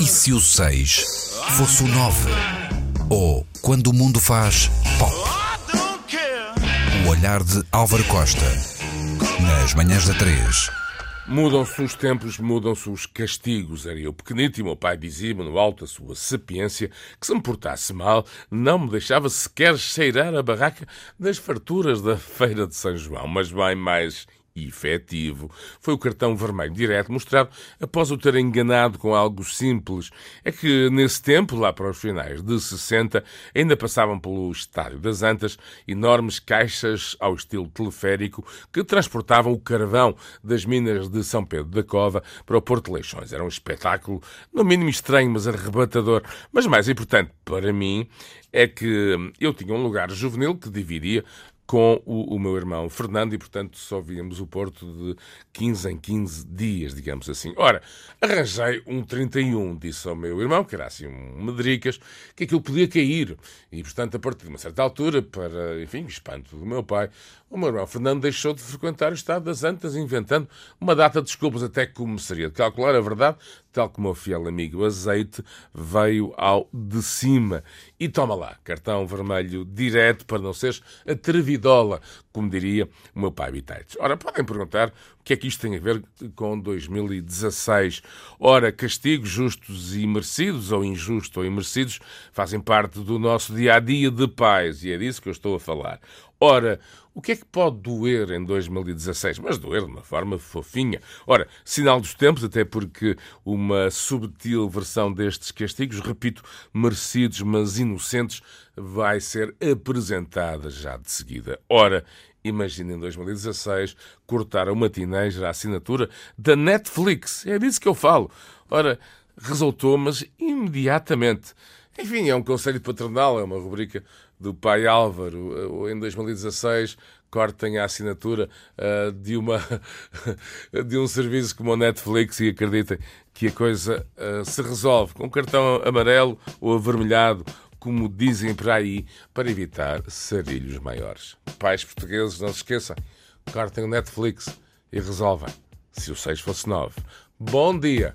E se o 6 fosse o 9? Ou quando o mundo faz pop? O olhar de Álvaro Costa. Nas manhãs da 3. Mudam-se os tempos, mudam-se os castigos. Era eu pequenito e meu pai dizia-me, no alto da sua sapiência, que se me portasse mal, não me deixava sequer cheirar a barraca das farturas da Feira de São João. Mas bem mais efetivo foi o cartão vermelho direto mostrado após o ter enganado com algo simples. É que nesse tempo, lá para os finais de 60, ainda passavam pelo Estádio das Antas enormes caixas ao estilo teleférico que transportavam o carvão das minas de São Pedro da Cova para o Porto Leixões. Era um espetáculo, no mínimo estranho, mas arrebatador. Mas mais importante para mim é que eu tinha um lugar juvenil que dividia com o, o, meu irmão Fernando e, portanto, só víamos o Porto de 15 em 15 dias, digamos assim. Ora, arranjei um 31, disse ao meu irmão, que era assim um medricas, que aquilo podia cair. E, portanto, a partir de uma certa altura, para, enfim, espanto do meu pai, o meu irmão Fernando deixou de frequentar o Estado das Antas, inventando uma data de desculpas até que começaria de calcular a verdade, tal como o fiel amigo Azeite veio ao de cima. E toma lá, cartão vermelho direto para não seres atrevidola, como diria o meu pai Bitaites. Ora, podem perguntar o que é que isto tem a ver com 2016. Ora, castigos justos e merecidos, ou injustos ou imerecidos, fazem parte do nosso dia-a-dia -dia de paz, e é disso que eu estou a falar. Ora, o que é que pode doer em 2016? Mas doer de uma forma fofinha. Ora, sinal dos tempos, até porque uma subtil versão destes castigos, repito, merecidos, mas inocentes, vai ser apresentada já de seguida. Ora, imagina em 2016 cortar a matinês a assinatura da Netflix. É disso que eu falo. Ora, resultou, mas imediatamente. Enfim, é um conselho paternal, é uma rubrica do pai Álvaro. Em 2016, cortem a assinatura uh, de, uma, de um serviço como o Netflix e acreditem que a coisa uh, se resolve com cartão amarelo ou avermelhado, como dizem por aí, para evitar sarilhos maiores. Pais portugueses, não se esqueçam, cortem o Netflix e resolvem. Se o 6 fosse 9. Bom dia!